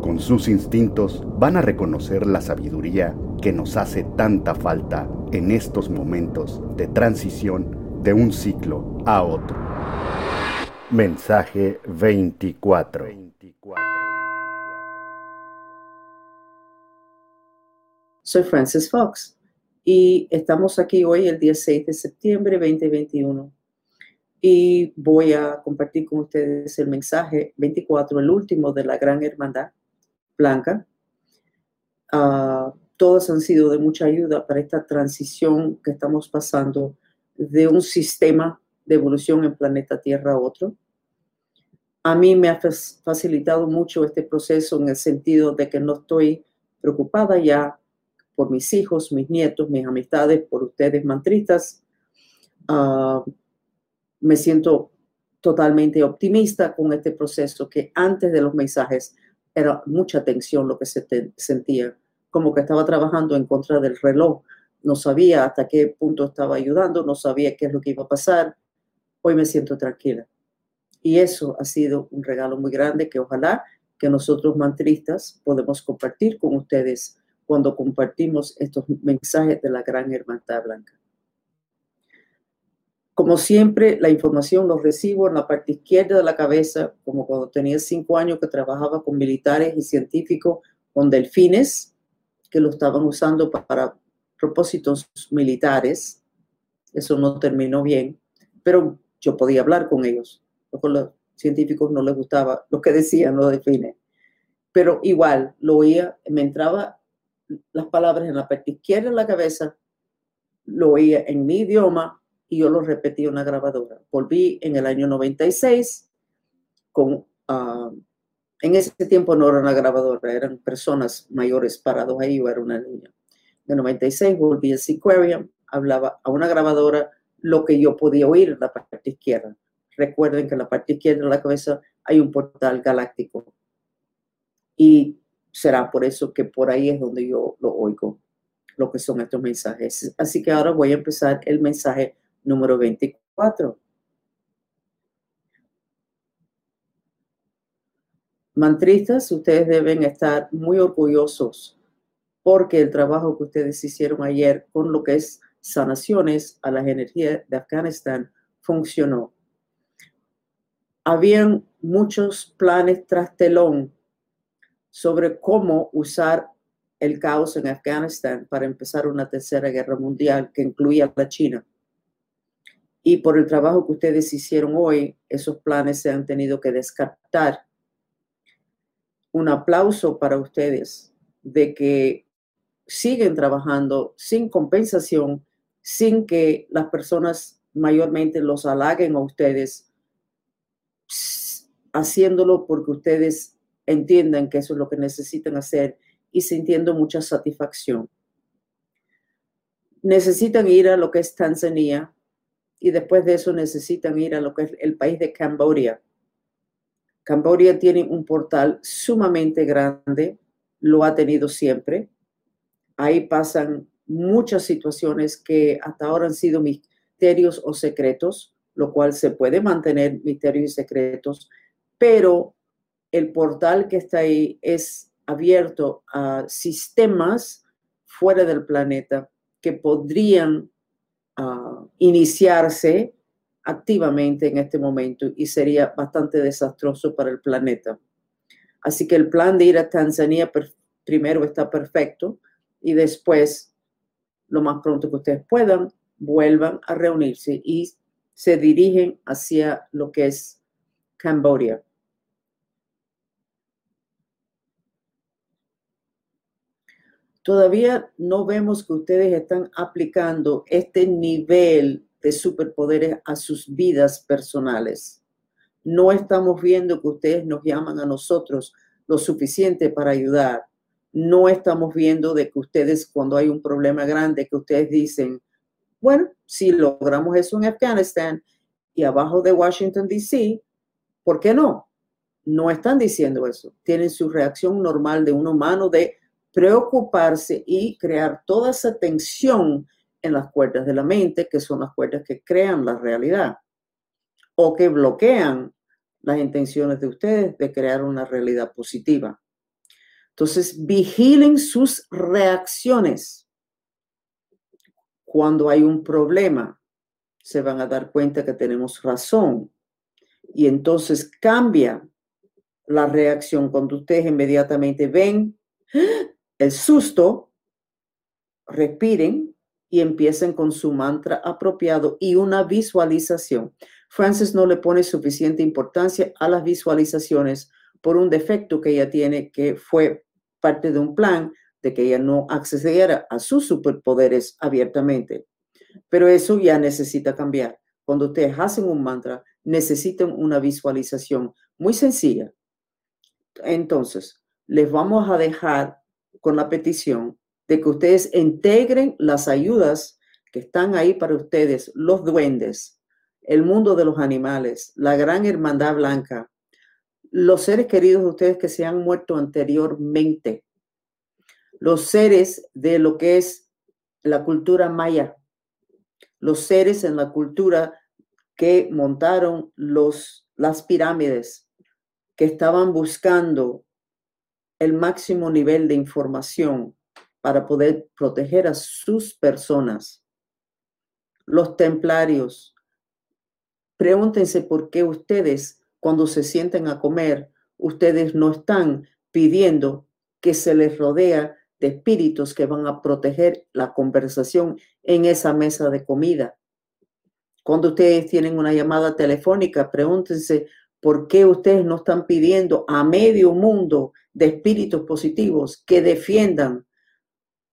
con sus instintos van a reconocer la sabiduría que nos hace tanta falta en estos momentos de transición de un ciclo a otro. Mensaje 24. Soy Francis Fox y estamos aquí hoy el 16 de septiembre 2021 y voy a compartir con ustedes el mensaje 24, el último de la Gran Hermandad Blanca. Uh, todas han sido de mucha ayuda para esta transición que estamos pasando de un sistema de evolución en planeta Tierra a otro. A mí me ha facilitado mucho este proceso en el sentido de que no estoy preocupada ya por mis hijos, mis nietos, mis amistades, por ustedes mantristas. Uh, me siento totalmente optimista con este proceso que antes de los mensajes era mucha tensión lo que se sentía, como que estaba trabajando en contra del reloj. No sabía hasta qué punto estaba ayudando, no sabía qué es lo que iba a pasar. Hoy me siento tranquila. Y eso ha sido un regalo muy grande que ojalá que nosotros mantristas podemos compartir con ustedes cuando compartimos estos mensajes de la gran hermandad blanca. Como siempre, la información los recibo en la parte izquierda de la cabeza, como cuando tenía cinco años que trabajaba con militares y científicos con delfines, que lo estaban usando para propósitos militares. Eso no terminó bien, pero yo podía hablar con ellos. Con los científicos no les gustaba lo que decían los delfines. Pero igual, lo oía, me entraba las palabras en la parte izquierda de la cabeza, lo oía en mi idioma y yo lo repetí en una grabadora. Volví en el año 96 con... Ah, en ese tiempo no era una grabadora, eran personas mayores parados ahí, yo era una niña. En 96 volví a Sequarium, hablaba a una grabadora lo que yo podía oír en la parte izquierda. Recuerden que en la parte izquierda de la cabeza hay un portal galáctico. Y será por eso que por ahí es donde yo lo oigo, lo que son estos mensajes. Así que ahora voy a empezar el mensaje número 24. Mantristas, ustedes deben estar muy orgullosos porque el trabajo que ustedes hicieron ayer con lo que es sanaciones a las energías de Afganistán funcionó. Habían muchos planes tras telón sobre cómo usar el caos en Afganistán para empezar una tercera guerra mundial que incluía a la China. Y por el trabajo que ustedes hicieron hoy, esos planes se han tenido que descartar. Un aplauso para ustedes de que siguen trabajando sin compensación, sin que las personas mayormente los halaguen a ustedes, haciéndolo porque ustedes entiendan que eso es lo que necesitan hacer y sintiendo mucha satisfacción. Necesitan ir a lo que es Tanzania, y después de eso necesitan ir a lo que es el país de Camboya. Camboya tiene un portal sumamente grande, lo ha tenido siempre. Ahí pasan muchas situaciones que hasta ahora han sido misterios o secretos, lo cual se puede mantener misterios y secretos, pero el portal que está ahí es abierto a sistemas fuera del planeta que podrían iniciarse activamente en este momento y sería bastante desastroso para el planeta. Así que el plan de ir a Tanzania primero está perfecto y después, lo más pronto que ustedes puedan, vuelvan a reunirse y se dirigen hacia lo que es Camboya. Todavía no vemos que ustedes están aplicando este nivel de superpoderes a sus vidas personales. No estamos viendo que ustedes nos llaman a nosotros lo suficiente para ayudar. No estamos viendo de que ustedes, cuando hay un problema grande, que ustedes dicen, bueno, si logramos eso en Afganistán y abajo de Washington, D.C., ¿por qué no? No están diciendo eso. Tienen su reacción normal de un humano de preocuparse y crear toda esa tensión en las cuerdas de la mente, que son las cuerdas que crean la realidad o que bloquean las intenciones de ustedes de crear una realidad positiva. Entonces, vigilen sus reacciones. Cuando hay un problema, se van a dar cuenta que tenemos razón. Y entonces cambia la reacción cuando ustedes inmediatamente ven el susto, respiren y empiecen con su mantra apropiado y una visualización. Frances no le pone suficiente importancia a las visualizaciones por un defecto que ella tiene que fue parte de un plan de que ella no accediera a sus superpoderes abiertamente. Pero eso ya necesita cambiar. Cuando ustedes hacen un mantra, necesitan una visualización muy sencilla. Entonces, les vamos a dejar con la petición de que ustedes integren las ayudas que están ahí para ustedes, los duendes, el mundo de los animales, la gran hermandad blanca, los seres queridos de ustedes que se han muerto anteriormente, los seres de lo que es la cultura maya, los seres en la cultura que montaron los, las pirámides, que estaban buscando el máximo nivel de información para poder proteger a sus personas. Los templarios, Pregúntense por qué ustedes, cuando se sienten a comer, ustedes no están pidiendo que se les rodea de espíritus que van a proteger la conversación en esa mesa de comida. Cuando ustedes tienen una llamada telefónica, pregúntense por qué ustedes no están pidiendo a medio mundo de espíritus positivos que defiendan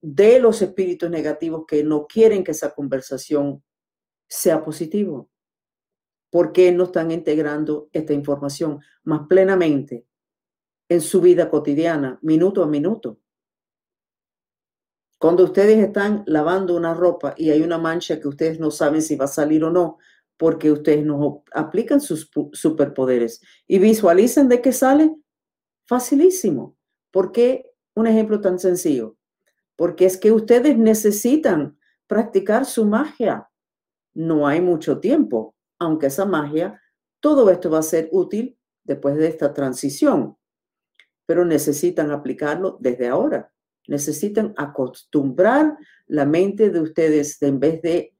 de los espíritus negativos que no quieren que esa conversación sea positiva. ¿Por qué no están integrando esta información más plenamente en su vida cotidiana, minuto a minuto? Cuando ustedes están lavando una ropa y hay una mancha que ustedes no saben si va a salir o no, porque ustedes no aplican sus superpoderes y visualizan de qué sale, facilísimo. ¿Por qué un ejemplo tan sencillo? Porque es que ustedes necesitan practicar su magia. No hay mucho tiempo aunque esa magia, todo esto va a ser útil después de esta transición, pero necesitan aplicarlo desde ahora. Necesitan acostumbrar la mente de ustedes de en vez de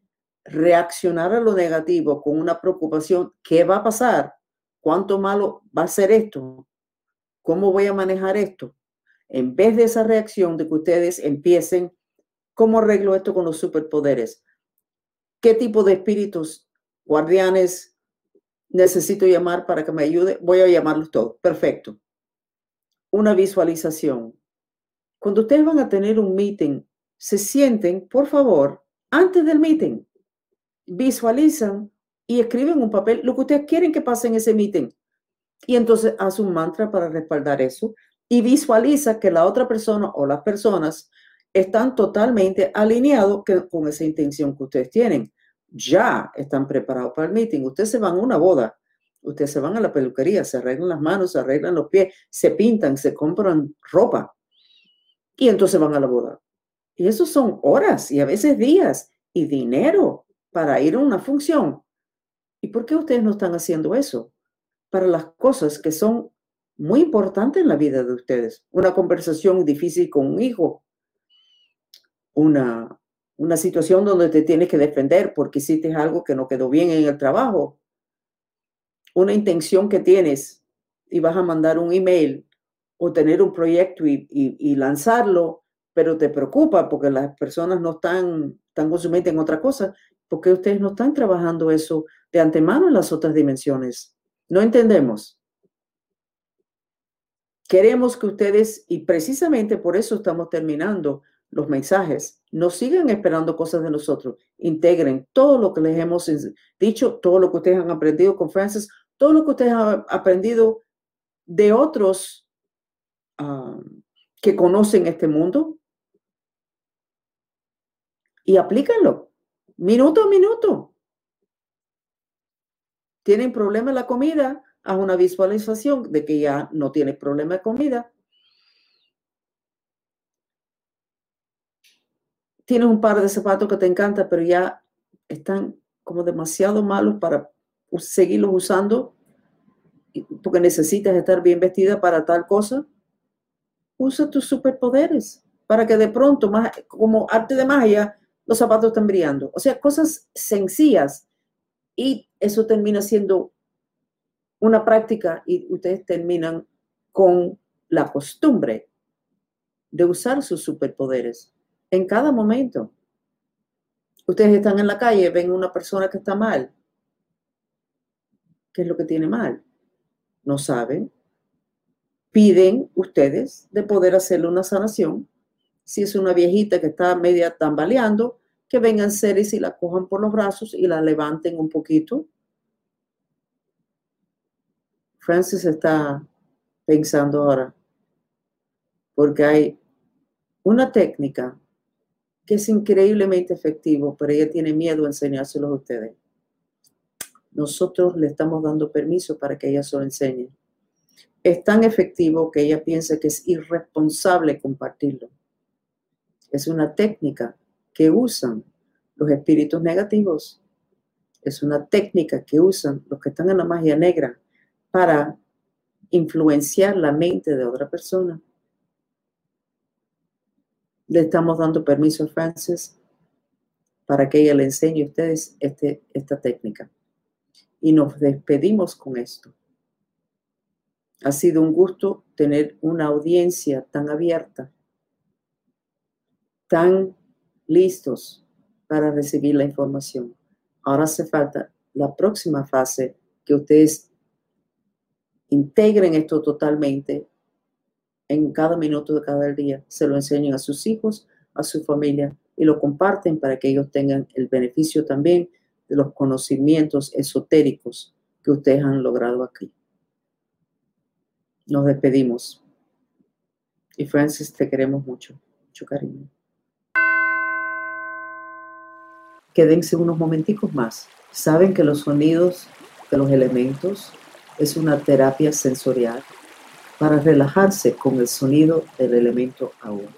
reaccionar a lo negativo con una preocupación, ¿qué va a pasar? ¿Cuánto malo va a ser esto? ¿Cómo voy a manejar esto? En vez de esa reacción de que ustedes empiecen, ¿cómo arreglo esto con los superpoderes? ¿Qué tipo de espíritus guardianes, necesito llamar para que me ayude, voy a llamarlos todos. Perfecto. Una visualización. Cuando ustedes van a tener un meeting, se sienten, por favor, antes del meeting, visualizan y escriben un papel lo que ustedes quieren que pase en ese meeting. Y entonces haz un mantra para respaldar eso y visualiza que la otra persona o las personas están totalmente alineados con esa intención que ustedes tienen ya están preparados para el meeting. Ustedes se van a una boda, ustedes se van a la peluquería, se arreglan las manos, se arreglan los pies, se pintan, se compran ropa y entonces van a la boda. Y eso son horas y a veces días y dinero para ir a una función. ¿Y por qué ustedes no están haciendo eso? Para las cosas que son muy importantes en la vida de ustedes. Una conversación difícil con un hijo, una una situación donde te tienes que defender porque hiciste algo que no quedó bien en el trabajo, una intención que tienes y vas a mandar un email o tener un proyecto y, lanzarlo, pero te preocupa porque las personas no están, están con en otra cosa, porque ustedes no están trabajando eso de antemano en las otras dimensiones. No entendemos. Queremos que ustedes, y precisamente por eso estamos terminando los mensajes, no sigan esperando cosas de nosotros. Integren todo lo que les hemos dicho, todo lo que ustedes han aprendido con Francis, todo lo que ustedes han aprendido de otros ah, que conocen este mundo y aplíquenlo minuto a minuto. Tienen problema la comida, haz una visualización de que ya no tienes problema de comida. Tienes un par de zapatos que te encanta, pero ya están como demasiado malos para seguirlos usando porque necesitas estar bien vestida para tal cosa. Usa tus superpoderes para que de pronto, más, como arte de magia, los zapatos estén brillando. O sea, cosas sencillas y eso termina siendo una práctica y ustedes terminan con la costumbre de usar sus superpoderes en cada momento. Ustedes están en la calle, ven una persona que está mal. ¿Qué es lo que tiene mal? No saben. Piden ustedes de poder hacerle una sanación. Si es una viejita que está media tambaleando, que vengan seres y la cojan por los brazos y la levanten un poquito Francis está pensando ahora, porque hay una técnica que es increíblemente efectivo, pero ella tiene miedo a enseñárselo a ustedes. Nosotros le estamos dando permiso para que ella se lo enseñe. Es tan efectivo que ella piensa que es irresponsable compartirlo. Es una técnica que usan los espíritus negativos. Es una técnica que usan los que están en la magia negra para influenciar la mente de otra persona. Le estamos dando permiso a Frances para que ella le enseñe a ustedes este, esta técnica. Y nos despedimos con esto. Ha sido un gusto tener una audiencia tan abierta, tan listos para recibir la información. Ahora hace falta la próxima fase que ustedes integren esto totalmente en cada minuto de cada día, se lo enseñen a sus hijos, a su familia y lo comparten para que ellos tengan el beneficio también de los conocimientos esotéricos que ustedes han logrado aquí. Nos despedimos. Y Francis, te queremos mucho, mucho cariño. Quédense unos momenticos más. Saben que los sonidos de los elementos es una terapia sensorial para relajarse con el sonido del elemento agua.